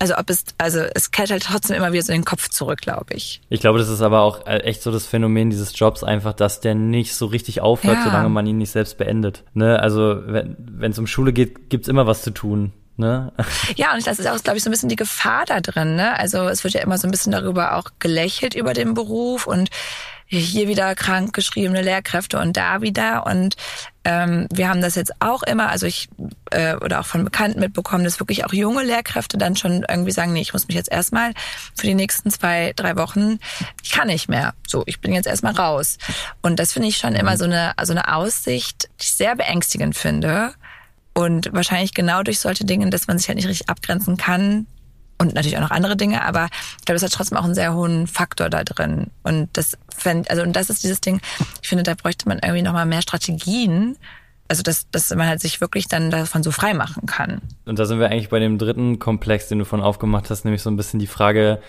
[SPEAKER 2] also ob es, also es kehrt halt trotzdem immer wieder so in den Kopf zurück, glaube ich.
[SPEAKER 1] Ich glaube, das ist aber auch äh, echt so das Phänomen dieses Jobs einfach, dass der nicht so richtig aufhört,
[SPEAKER 2] Ja.
[SPEAKER 1] solange man ihn nicht selbst beendet. Ne? Also wenn es um Schule geht, gibt's immer was zu tun. Ne?
[SPEAKER 2] Ja, und das ist auch, glaube ich, so ein bisschen die Gefahr da drin. Ne? Also es wird ja immer so ein bisschen darüber auch gelächelt über den Beruf und hier wieder krank geschriebene Lehrkräfte und da wieder. Und ähm, wir haben das jetzt auch immer, also ich äh, oder auch von Bekannten mitbekommen, dass wirklich auch junge Lehrkräfte dann schon irgendwie sagen, nee, ich muss mich jetzt erstmal für die nächsten zwei, drei Wochen, ich kann nicht mehr. So, ich bin jetzt erstmal raus. Und das finde ich schon immer so eine, so eine Aussicht, die ich sehr beängstigend finde. Und wahrscheinlich genau durch solche Dinge, dass man sich halt nicht richtig abgrenzen kann. Und natürlich auch noch andere Dinge, aber ich glaube, das hat trotzdem auch einen sehr hohen Faktor da drin. Und das also und das ist dieses Ding, ich finde, da bräuchte man irgendwie nochmal mehr Strategien. Also dass, dass man halt sich wirklich dann davon so frei machen kann.
[SPEAKER 1] Und da sind wir eigentlich bei dem dritten Komplex, den du von aufgemacht hast, nämlich so ein bisschen die Frage,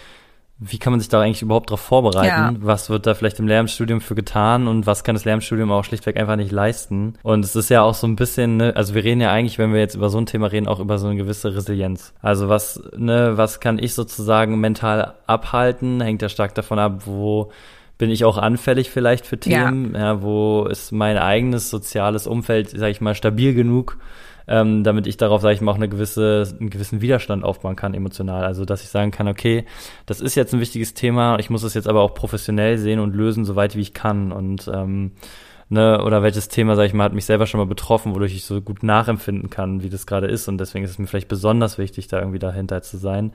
[SPEAKER 1] wie kann man sich da eigentlich überhaupt darauf vorbereiten? Ja. Was wird da vielleicht im Lehramtsstudium für getan und was kann das Lehramtsstudium auch schlichtweg einfach nicht leisten? Und es ist ja auch so ein bisschen, ne, also wir reden ja eigentlich, wenn wir jetzt über so ein Thema reden, auch über so eine gewisse Resilienz. Also was, ne, was kann ich sozusagen mental abhalten? Hängt ja stark davon ab, wo bin ich auch anfällig vielleicht für Themen, ja, ja wo ist mein eigenes soziales Umfeld, sag ich mal, stabil genug, ähm, damit ich darauf, sage ich mal, auch eine gewisse, einen gewissen Widerstand aufbauen kann, emotional. Also, dass ich sagen kann, okay, das ist jetzt ein wichtiges Thema, ich muss es jetzt aber auch professionell sehen und lösen, soweit wie ich kann. Und ähm, ne, oder welches Thema, sage ich mal, hat mich selber schon mal betroffen, wodurch ich so gut nachempfinden kann, wie das gerade ist. Und deswegen ist es mir vielleicht besonders wichtig, da irgendwie dahinter zu sein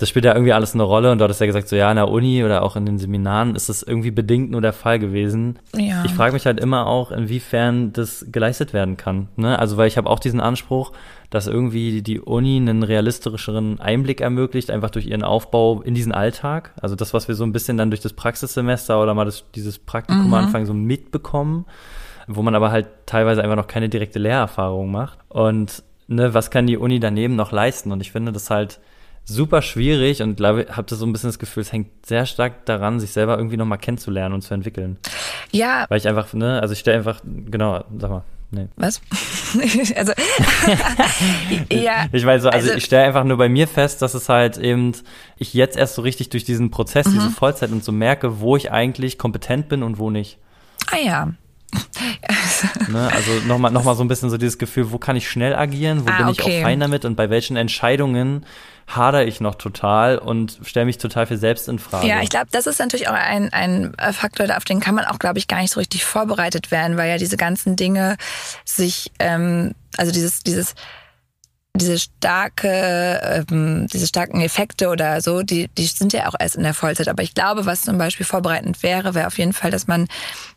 [SPEAKER 1] das spielt ja irgendwie alles eine Rolle und du hattest ja gesagt, so ja, in der Uni oder auch in den Seminaren ist das irgendwie bedingt nur der Fall gewesen. Ja. Ich frage mich halt immer auch, inwiefern das geleistet werden kann. Ne? Also weil ich habe auch diesen Anspruch, dass irgendwie die Uni einen realistischeren Einblick ermöglicht, einfach durch ihren Aufbau in diesen Alltag. Also das, was wir so ein bisschen dann durch das Praxissemester oder mal das, dieses Praktikum mhm. anfangen so mitbekommen, wo man aber halt teilweise einfach noch keine direkte Lehrerfahrung macht. Und ne, was kann die Uni daneben noch leisten? Und ich finde das halt super schwierig und glaube, habe das so ein bisschen das Gefühl, es hängt sehr stark daran, sich selber irgendwie nochmal kennenzulernen und zu entwickeln.
[SPEAKER 2] Ja.
[SPEAKER 1] Weil ich einfach, ne, also ich stelle einfach, genau, sag mal. Nee.
[SPEAKER 2] Was? also, ja.
[SPEAKER 1] Ich weiß so, also, also ich stelle einfach nur bei mir fest, dass es halt eben, ich jetzt erst so richtig durch diesen Prozess, mhm. diese Vollzeit und so merke, wo ich eigentlich kompetent bin und wo nicht.
[SPEAKER 2] Ah ja.
[SPEAKER 1] ne, also nochmal noch mal so ein bisschen so dieses Gefühl, wo kann ich schnell agieren, wo ah, bin ich okay. auch fein damit und bei welchen Entscheidungen hadere ich noch total und stelle mich total für selbst in Frage.
[SPEAKER 2] Ja, ich glaube, das ist natürlich auch ein, ein Faktor, auf den kann man auch, glaube ich, gar nicht so richtig vorbereitet werden, weil ja diese ganzen Dinge sich, ähm, also dieses, dieses diese starke, ähm, diese starken Effekte oder so, die, die sind ja auch erst in der Vollzeit. Aber ich glaube, was zum Beispiel vorbereitend wäre, wäre auf jeden Fall, dass man,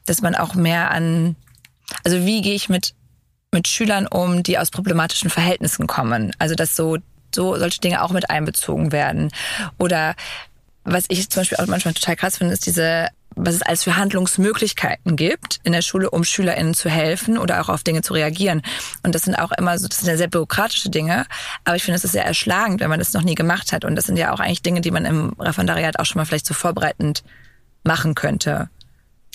[SPEAKER 2] dass man auch mehr an, also wie gehe ich mit mit Schülern um, die aus problematischen Verhältnissen kommen. Also dass so so solche Dinge auch mit einbezogen werden. Oder was ich zum Beispiel auch manchmal total krass finde, ist diese was es alles für Handlungsmöglichkeiten gibt in der Schule, um SchülerInnen zu helfen oder auch auf Dinge zu reagieren. Und das sind auch immer so, das sind ja sehr bürokratische Dinge, aber ich finde, es ist sehr erschlagend, wenn man das noch nie gemacht hat. Und das sind ja auch eigentlich Dinge, die man im Referendariat auch schon mal vielleicht so vorbereitend machen könnte.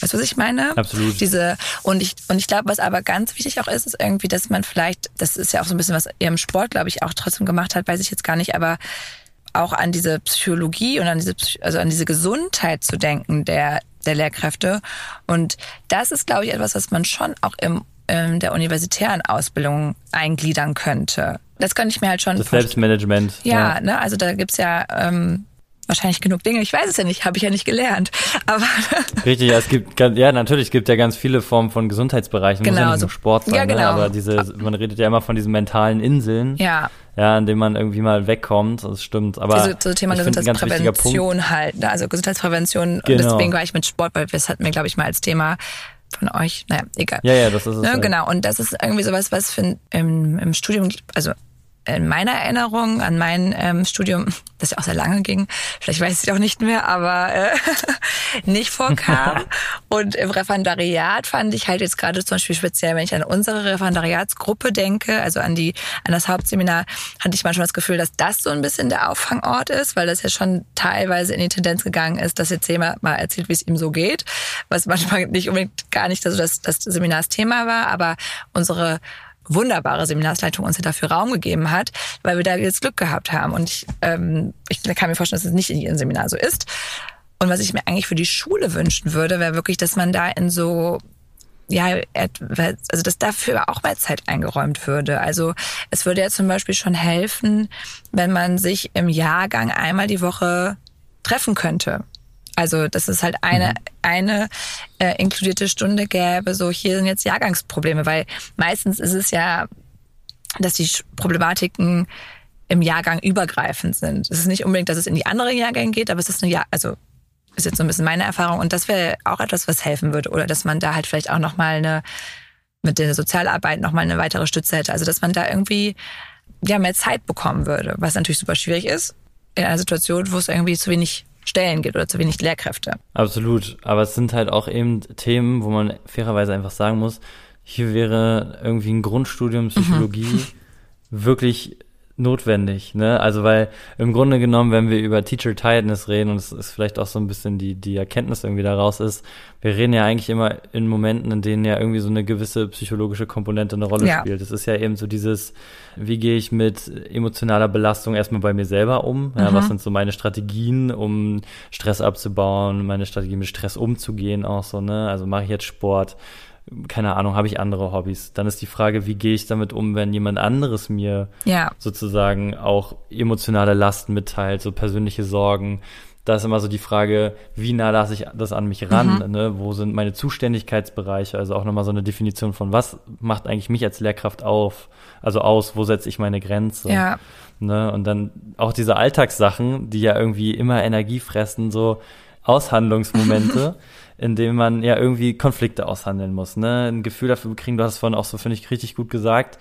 [SPEAKER 2] Weißt du, was ich meine?
[SPEAKER 1] Absolut.
[SPEAKER 2] Diese, und ich, und ich glaube, was aber ganz wichtig auch ist, ist irgendwie, dass man vielleicht, das ist ja auch so ein bisschen, was ihr im Sport, glaube ich, auch trotzdem gemacht hat, weiß ich jetzt gar nicht, aber auch an diese Psychologie und an diese, also an diese Gesundheit zu denken der, der Lehrkräfte. Und das ist, glaube ich, etwas, was man schon auch im, in der universitären Ausbildung eingliedern könnte. Das könnte ich mir halt schon.
[SPEAKER 1] Das Selbstmanagement.
[SPEAKER 2] Ja, ja, ne, also da gibt's ja ähm, wahrscheinlich genug Dinge. Ich weiß es ja nicht, habe ich ja nicht gelernt. Aber
[SPEAKER 1] Richtig, ja, es gibt ja natürlich gibt ja ganz viele Formen von Gesundheitsbereichen, genau, muss ja nicht so, nur Sport sein, ja, ne? genau. ne? aber diese man redet ja immer von diesen mentalen Inseln.
[SPEAKER 2] Ja.
[SPEAKER 1] Ja, in denen man irgendwie mal wegkommt, das stimmt. Aber
[SPEAKER 2] Diese, so Thema Gesundheitsprävention halt, also Gesundheitsprävention. Genau. Und deswegen war ich mit Sport, weil das hatten wir, glaube ich, mal als Thema von euch. Naja, egal.
[SPEAKER 1] Ja, ja, das ist es. Ne,
[SPEAKER 2] halt. Genau. Und das ist irgendwie sowas, was für, im, im Studium, also in meiner Erinnerung an mein ähm, Studium, das ja auch sehr lange ging, vielleicht weiß ich auch nicht mehr, aber äh, nicht vorkam. Und im Referendariat fand ich halt jetzt gerade zum Beispiel speziell, wenn ich an unsere Referendariatsgruppe denke, also an die an das Hauptseminar, hatte ich manchmal das Gefühl, dass das so ein bisschen der Auffangort ist, weil das ja schon teilweise in die Tendenz gegangen ist, dass jetzt jemand mal erzählt, wie es ihm so geht, was manchmal nicht unbedingt gar nicht also das, das Seminarsthema war, aber unsere wunderbare Seminarsleitung uns ja dafür Raum gegeben hat, weil wir da jetzt Glück gehabt haben. Und ich, ähm, ich kann mir vorstellen, dass es nicht in jedem Seminar so ist. Und was ich mir eigentlich für die Schule wünschen würde, wäre wirklich, dass man da in so ja, also dass dafür auch mehr Zeit eingeräumt würde. Also es würde ja zum Beispiel schon helfen, wenn man sich im Jahrgang einmal die Woche treffen könnte. Also, dass es halt eine, mhm. eine äh, inkludierte Stunde gäbe, so hier sind jetzt Jahrgangsprobleme, weil meistens ist es ja, dass die Problematiken im Jahrgang übergreifend sind. Es ist nicht unbedingt, dass es in die anderen Jahrgänge geht, aber es ist eine Jahr, also ist jetzt so ein bisschen meine Erfahrung und das wäre auch etwas, was helfen würde oder dass man da halt vielleicht auch nochmal eine mit der Sozialarbeit nochmal eine weitere Stütze hätte. Also dass man da irgendwie ja mehr Zeit bekommen würde, was natürlich super schwierig ist in einer Situation, wo es irgendwie zu wenig Stellen gibt oder zu wenig Lehrkräfte.
[SPEAKER 1] Absolut. Aber es sind halt auch eben Themen, wo man fairerweise einfach sagen muss, hier wäre irgendwie ein Grundstudium Psychologie mhm. wirklich notwendig, ne? Also weil im Grunde genommen, wenn wir über Teacher Tiredness reden und es ist vielleicht auch so ein bisschen die die Erkenntnis irgendwie daraus ist, wir reden ja eigentlich immer in Momenten, in denen ja irgendwie so eine gewisse psychologische Komponente eine Rolle ja. spielt. Es ist ja eben so dieses, wie gehe ich mit emotionaler Belastung erstmal bei mir selber um? Ja, mhm. Was sind so meine Strategien, um Stress abzubauen, meine Strategie mit Stress umzugehen auch so, ne? Also mache ich jetzt Sport? Keine Ahnung, habe ich andere Hobbys? Dann ist die Frage, wie gehe ich damit um, wenn jemand anderes mir ja. sozusagen auch emotionale Lasten mitteilt, so persönliche Sorgen. Da ist immer so die Frage, wie nah lasse ich das an mich ran? Mhm. Ne? Wo sind meine Zuständigkeitsbereiche? Also auch nochmal so eine Definition von, was macht eigentlich mich als Lehrkraft auf? Also aus, wo setze ich meine Grenze? Ja. Ne? Und dann auch diese Alltagssachen, die ja irgendwie immer Energie fressen, so Aushandlungsmomente. in dem man ja irgendwie Konflikte aushandeln muss, ne? Ein Gefühl dafür kriegen, du hast es vorhin auch so, finde ich, richtig gut gesagt,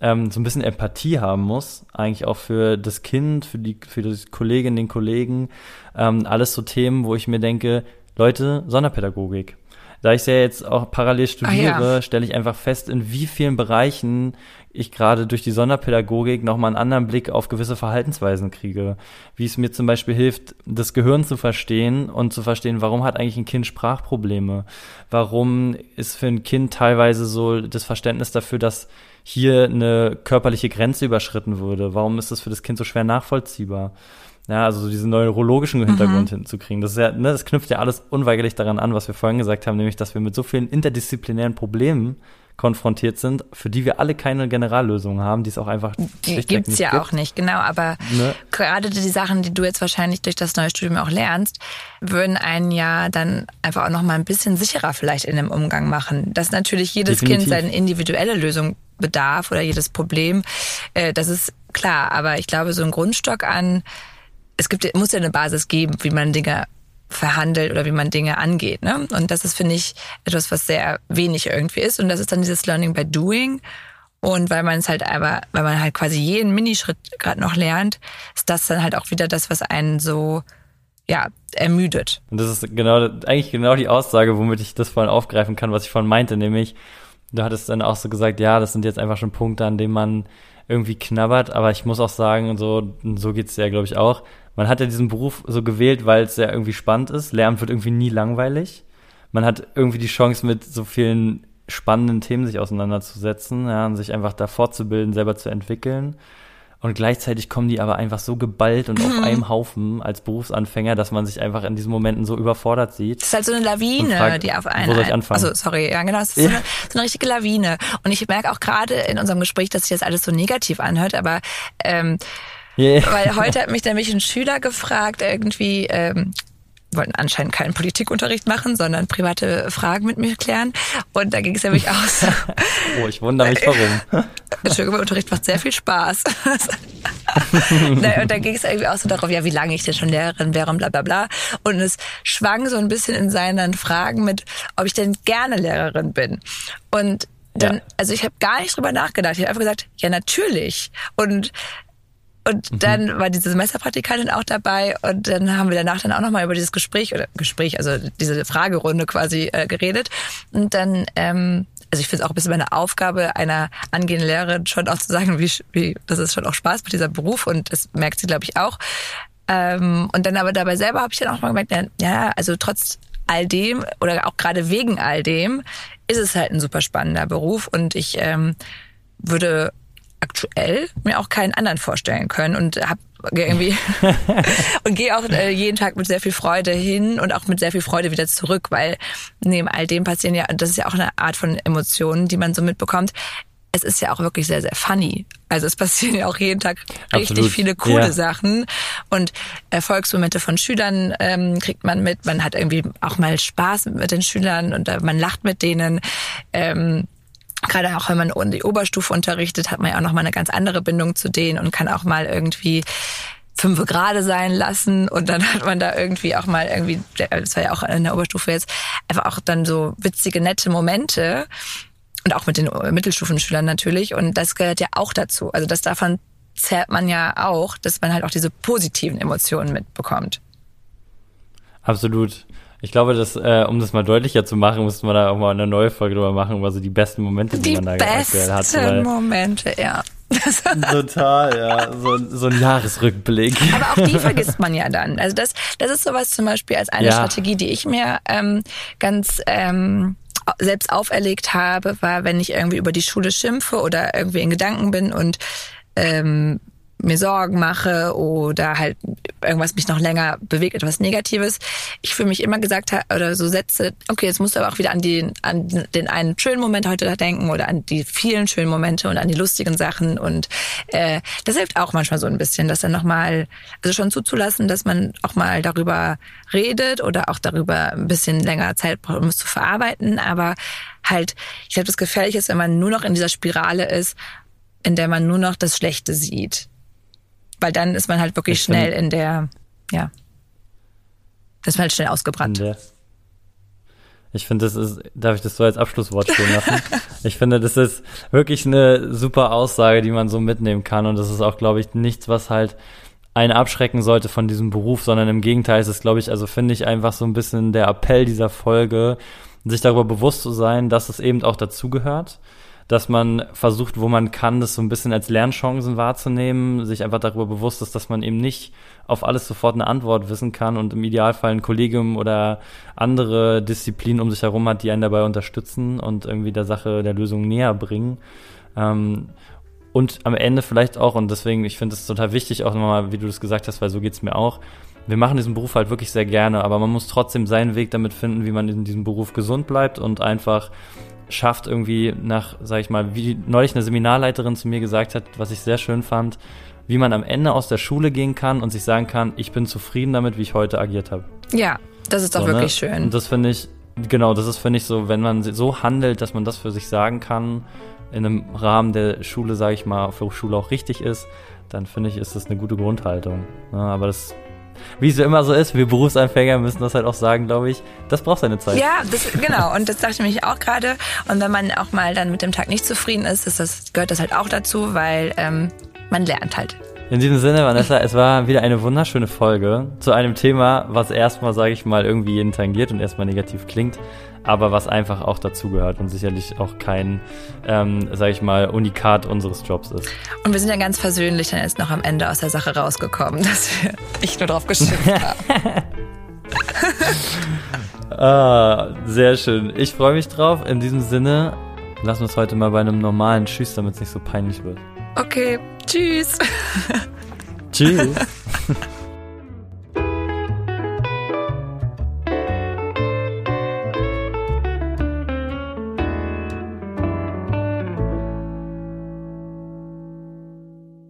[SPEAKER 1] ähm, so ein bisschen Empathie haben muss, eigentlich auch für das Kind, für die, für die Kolleginnen, den Kollegen, ähm, alles so Themen, wo ich mir denke, Leute, Sonderpädagogik. Da ich ja jetzt auch parallel studiere, ah, ja. stelle ich einfach fest, in wie vielen Bereichen ich gerade durch die Sonderpädagogik nochmal einen anderen Blick auf gewisse Verhaltensweisen kriege. Wie es mir zum Beispiel hilft, das Gehirn zu verstehen und zu verstehen, warum hat eigentlich ein Kind Sprachprobleme? Warum ist für ein Kind teilweise so das Verständnis dafür, dass hier eine körperliche Grenze überschritten würde? Warum ist das für das Kind so schwer nachvollziehbar? Ja, also so diesen neurologischen Hintergrund mhm. hinzukriegen. Das ist ja, ne, das knüpft ja alles unweigerlich daran an, was wir vorhin gesagt haben, nämlich, dass wir mit so vielen interdisziplinären Problemen konfrontiert sind, für die wir alle keine Generallösung haben, die es auch einfach
[SPEAKER 2] die gibt's ja gibt. auch nicht, genau. Aber ne? gerade die Sachen, die du jetzt wahrscheinlich durch das neue Studium auch lernst, würden einen ja dann einfach auch noch mal ein bisschen sicherer vielleicht in dem Umgang machen. Dass natürlich jedes Definitiv. Kind seine individuelle Lösung bedarf oder jedes Problem, äh, das ist klar. Aber ich glaube, so ein Grundstock an es gibt, muss ja eine Basis geben, wie man Dinge verhandelt oder wie man Dinge angeht. Ne? Und das ist, finde ich, etwas, was sehr wenig irgendwie ist. Und das ist dann dieses Learning by Doing. Und weil man es halt aber, weil man halt quasi jeden Minischritt gerade noch lernt, ist das dann halt auch wieder das, was einen so ja, ermüdet.
[SPEAKER 1] Und das ist genau, eigentlich genau die Aussage, womit ich das vorhin aufgreifen kann, was ich vorhin meinte, nämlich, du hattest dann auch so gesagt, ja, das sind jetzt einfach schon Punkte, an denen man irgendwie knabbert, aber ich muss auch sagen, so, so geht's ja, glaube ich, auch man hat ja diesen Beruf so gewählt, weil es ja irgendwie spannend ist. Lehramt wird irgendwie nie langweilig. Man hat irgendwie die Chance, mit so vielen spannenden Themen sich auseinanderzusetzen, ja, und sich einfach da fortzubilden, selber zu entwickeln. Und gleichzeitig kommen die aber einfach so geballt und auf einem Haufen als Berufsanfänger, dass man sich einfach in diesen Momenten so überfordert sieht.
[SPEAKER 2] Das ist halt so eine Lawine, fragt, die auf einen. Wo soll ich anfangen? Also sorry, ja genau, es ist ja. so, eine, so eine richtige Lawine. Und ich merke auch gerade in unserem Gespräch, dass sich das alles so negativ anhört, aber ähm, Yeah. Weil heute hat mich nämlich ein Schüler gefragt, irgendwie, ähm, wollten anscheinend keinen Politikunterricht machen, sondern private Fragen mit mir klären. Und da ging es nämlich aus.
[SPEAKER 1] oh, ich wundere mich warum.
[SPEAKER 2] Unterricht macht sehr viel Spaß. und da ging es irgendwie auch so darauf, ja, wie lange ich denn schon Lehrerin wäre und bla bla bla. Und es schwang so ein bisschen in seinen Fragen mit, ob ich denn gerne Lehrerin bin. Und dann, ja. also ich habe gar nicht drüber nachgedacht. Ich habe einfach gesagt, ja, natürlich. Und und mhm. dann war diese Semesterpraktikantin auch dabei und dann haben wir danach dann auch nochmal über dieses Gespräch oder Gespräch, also diese Fragerunde quasi äh, geredet. Und dann, ähm, also ich finde es auch ein bisschen meine Aufgabe einer angehenden Lehrerin schon auch zu sagen, wie, wie das ist schon auch Spaß mit dieser Beruf und das merkt sie, glaube ich, auch. Ähm, und dann aber dabei selber habe ich dann auch mal gemerkt, ja, also trotz all dem oder auch gerade wegen all dem ist es halt ein super spannender Beruf und ich ähm, würde aktuell mir auch keinen anderen vorstellen können und habe irgendwie und gehe auch äh, jeden Tag mit sehr viel Freude hin und auch mit sehr viel Freude wieder zurück, weil neben all dem passieren ja, das ist ja auch eine Art von Emotionen, die man so mitbekommt. Es ist ja auch wirklich sehr, sehr funny. Also es passieren ja auch jeden Tag richtig Absolut. viele coole ja. Sachen und Erfolgsmomente von Schülern ähm, kriegt man mit. Man hat irgendwie auch mal Spaß mit den Schülern und äh, man lacht mit denen. Ähm, gerade auch wenn man die Oberstufe unterrichtet, hat man ja auch noch mal eine ganz andere Bindung zu denen und kann auch mal irgendwie fünf Grade sein lassen und dann hat man da irgendwie auch mal irgendwie, das war ja auch in der Oberstufe jetzt, einfach auch dann so witzige, nette Momente und auch mit den Mittelstufenschülern natürlich und das gehört ja auch dazu. Also das davon zerrt man ja auch, dass man halt auch diese positiven Emotionen mitbekommt.
[SPEAKER 1] Absolut. Ich glaube, dass, äh, um das mal deutlicher zu machen, müssten wir da auch mal eine neue Folge drüber machen, über so die besten Momente, die, die man da aktuell hat.
[SPEAKER 2] Die besten Momente, ja.
[SPEAKER 1] Total, ja. So, so ein Jahresrückblick.
[SPEAKER 2] Aber auch die vergisst man ja dann. Also das, das ist sowas zum Beispiel als eine ja. Strategie, die ich mir ähm, ganz ähm, selbst auferlegt habe, war, wenn ich irgendwie über die Schule schimpfe oder irgendwie in Gedanken bin und ähm, mir Sorgen mache oder halt irgendwas mich noch länger bewegt, etwas Negatives. Ich für mich immer gesagt habe oder so Sätze, okay, jetzt musst du aber auch wieder an, die, an den einen schönen Moment heute da denken oder an die vielen schönen Momente und an die lustigen Sachen. Und äh, das hilft auch manchmal so ein bisschen, das dann nochmal, also schon zuzulassen, dass man auch mal darüber redet oder auch darüber ein bisschen länger Zeit braucht, um es zu verarbeiten. Aber halt, ich glaube, das Gefährliche ist, wenn man nur noch in dieser Spirale ist, in der man nur noch das Schlechte sieht weil dann ist man halt wirklich ich schnell in der, ja, das ist halt schnell ausgebrannt.
[SPEAKER 1] Ich finde, das ist, darf ich das so als Abschlusswort stehen lassen? ich finde, das ist wirklich eine super Aussage, die man so mitnehmen kann. Und das ist auch, glaube ich, nichts, was halt einen abschrecken sollte von diesem Beruf, sondern im Gegenteil ist es, glaube ich, also finde ich einfach so ein bisschen der Appell dieser Folge, sich darüber bewusst zu sein, dass es eben auch dazugehört dass man versucht, wo man kann, das so ein bisschen als Lernchancen wahrzunehmen, sich einfach darüber bewusst ist, dass man eben nicht auf alles sofort eine Antwort wissen kann und im Idealfall ein Kollegium oder andere Disziplinen um sich herum hat, die einen dabei unterstützen und irgendwie der Sache, der Lösung näher bringen. Ähm, und am Ende vielleicht auch, und deswegen, ich finde es total wichtig, auch nochmal, wie du das gesagt hast, weil so geht's mir auch, wir machen diesen Beruf halt wirklich sehr gerne, aber man muss trotzdem seinen Weg damit finden, wie man in diesem Beruf gesund bleibt und einfach schafft irgendwie nach, sag ich mal, wie neulich eine Seminarleiterin zu mir gesagt hat, was ich sehr schön fand, wie man am Ende aus der Schule gehen kann und sich sagen kann, ich bin zufrieden damit, wie ich heute agiert habe.
[SPEAKER 2] Ja, das ist doch so, ne? wirklich ne? schön.
[SPEAKER 1] Und das finde ich, genau, das ist, finde ich, so, wenn man so handelt, dass man das für sich sagen kann, in einem Rahmen der Schule, sage ich mal, für Schule auch richtig ist, dann finde ich, ist das eine gute Grundhaltung. Ja, ne? aber das wie es immer so ist, wir Berufsanfänger müssen das halt auch sagen, glaube ich, das braucht seine Zeit.
[SPEAKER 2] Ja, das, genau. Und das dachte ich mich auch gerade. Und wenn man auch mal dann mit dem Tag nicht zufrieden ist, ist das, gehört das halt auch dazu, weil ähm, man lernt halt.
[SPEAKER 1] In diesem Sinne, Vanessa, es war wieder eine wunderschöne Folge zu einem Thema, was erstmal, sage ich mal, irgendwie jeden tangiert und erstmal negativ klingt aber was einfach auch dazugehört und sicherlich auch kein, ähm, sage ich mal, Unikat unseres Jobs ist.
[SPEAKER 2] Und wir sind ja ganz versöhnlich dann jetzt noch am Ende aus der Sache rausgekommen, dass wir nicht nur drauf geschimpft haben.
[SPEAKER 1] ah, sehr schön. Ich freue mich drauf. In diesem Sinne, lassen wir es heute mal bei einem normalen Tschüss, damit es nicht so peinlich wird.
[SPEAKER 2] Okay, tschüss.
[SPEAKER 1] tschüss.